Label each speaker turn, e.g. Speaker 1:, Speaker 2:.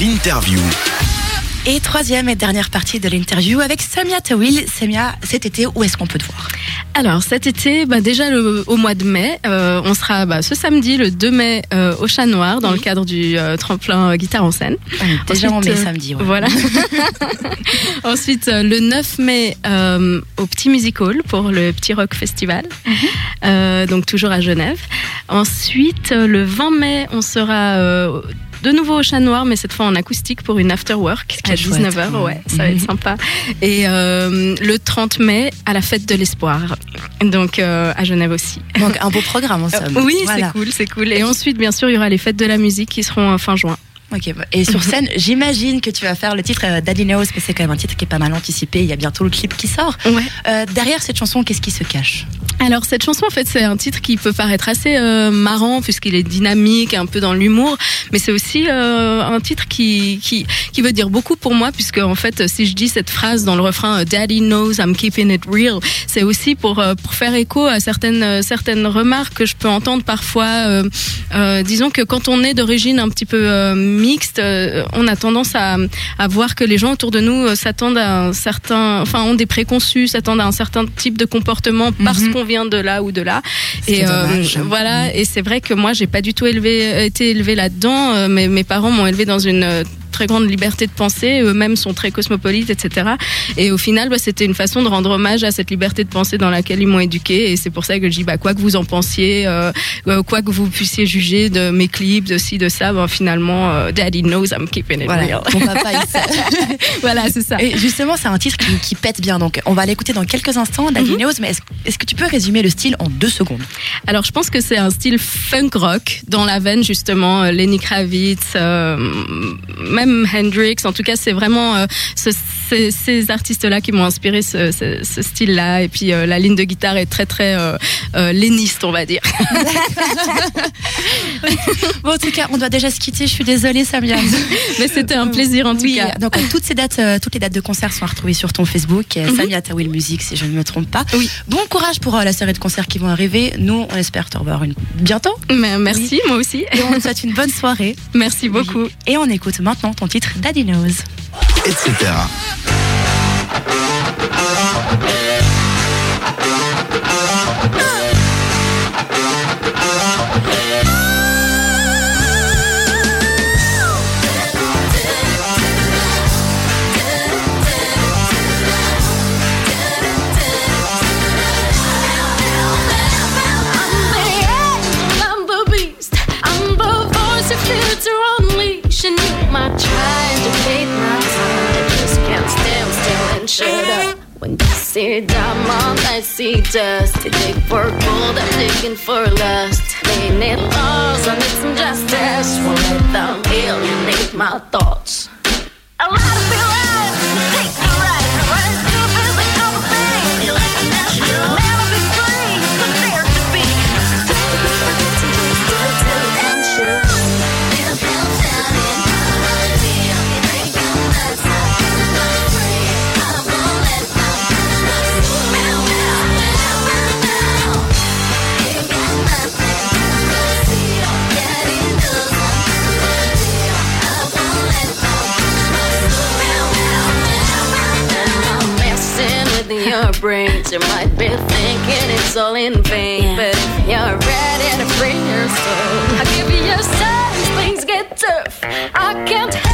Speaker 1: L'interview.
Speaker 2: Et troisième et dernière partie de l'interview avec Samia Tawil. Samia, cet été, où est-ce qu'on peut te voir?
Speaker 3: Alors cet été, bah, déjà le, au mois de mai, euh, on sera bah, ce samedi, le 2 mai, euh, au Chat Noir, dans le cadre du euh, tremplin euh, guitare en scène.
Speaker 2: Déjà en mai,
Speaker 3: Ensuite, euh,
Speaker 2: samedi. ouais.
Speaker 3: Voilà. Ensuite, euh, le 9 mai, euh, au Petit Music Hall pour le Petit Rock Festival, Euh, donc toujours à Genève. Ensuite, euh, le 20 mai, on sera euh, de nouveau au Chat Noir, mais cette fois en acoustique pour une after work à
Speaker 2: est chouette.
Speaker 3: 19h. Ouais, ça va
Speaker 2: Mhm.
Speaker 3: être sympa. Et euh, le 30 mai, à la fête de l'espoir, donc euh, à Genève aussi.
Speaker 2: Donc un beau programme en somme.
Speaker 3: Euh, oui,
Speaker 2: Voilà.
Speaker 3: c'est cool, c'est cool. Et ensuite, bien sûr, il y aura les fêtes de la musique qui seront fin juin.
Speaker 2: Ok, bah, et sur scène, j'imagine que tu vas faire le titre Daddy Knows, parce que c'est quand même un titre qui est pas mal anticipé. Il y a bientôt le clip qui sort.
Speaker 3: Ouais.
Speaker 2: Euh, derrière cette chanson, qu'est-ce qui se cache?
Speaker 3: Alors cette chanson en fait c'est un titre qui peut paraître assez euh, marrant puisqu'il est dynamique, un peu dans l'humour, mais c'est aussi euh, un titre qui, qui qui veut dire beaucoup pour moi puisque en fait si je dis cette phrase dans le refrain euh, Daddy knows I'm keeping it real, c'est aussi pour euh, pour faire écho à certaines euh, certaines remarques que je peux entendre parfois. euh, euh, disons que quand on est d'origine un petit peu euh, mixte, euh, on a tendance à à voir que les gens autour de nous s'attendent à un certain, enfin ont des préconçus, s'attendent à un certain type de comportement parce
Speaker 2: Mhm.
Speaker 3: qu'on vient de là ou de là.
Speaker 2: Est dommage.
Speaker 3: voilà, et c'est vrai que moi j'ai pas du tout élevé, été élevée là-dedans. Euh, mais mes parents m'ont élevé dans une euh, très grande liberté de penser, eux-mêmes sont très cosmopolites, etc. Et au final, bah, c'était une façon de rendre hommage à cette liberté de penser dans laquelle ils m'ont éduqué. Et c'est pour ça que je dis, bah, quoi que vous en pensiez, euh, euh, quoi que vous puissiez juger de mes clips, de ci, de ça, bah, finalement, euh, Daddy knows I'm keeping it
Speaker 2: Voilà,
Speaker 3: real.
Speaker 2: ton papa, il sait.
Speaker 3: voilà, c'est ça.
Speaker 2: Et justement, c'est un titre qui, qui pète bien. Donc, on va l'écouter dans quelques instants, Daddy
Speaker 3: Mhm.
Speaker 2: Knows. Mais est-ce que tu peux résumer le style en deux secondes?
Speaker 3: Alors, je pense que c'est un style funk rock dans la veine justement Lenny Kravitz, euh, même Hendrix. En tout cas, c'est vraiment euh, ce- ces, ces artistes-là qui m'ont inspiré ce, ce- ce style-là. Et puis euh, la ligne de guitare est très très euh, euh, léniste, on va dire.
Speaker 2: Bon, en tout cas, on doit déjà se quitter. Je suis désolée, Samia.
Speaker 3: Mais c'était un plaisir en tout
Speaker 2: oui,
Speaker 3: cas.
Speaker 2: donc toutes ces dates, toutes les dates de concert sont à retrouver sur ton Facebook, euh,
Speaker 3: Mhm.
Speaker 2: Samia Tawil Music, si je ne me trompe pas.
Speaker 3: Oui.
Speaker 2: Bon courage pour la série de concerts qui vont arriver. Nous, on espère te revoir une... bientôt.
Speaker 3: Mais merci, moi aussi.
Speaker 2: Et on te souhaite une bonne soirée.
Speaker 3: Merci beaucoup.
Speaker 2: Et on écoute maintenant ton titre Daddy Knows.
Speaker 1: Etc.
Speaker 4: and shut up. When you see diamond, I see dust. You dig for gold, I'm digging for lust. They need laws, I need some justice. Won't let them alienate my thoughts. Your brains. You might be thinking it's all in vain. But if you're ready to free your soul, I'll give you your signs. Things get tough. I can't but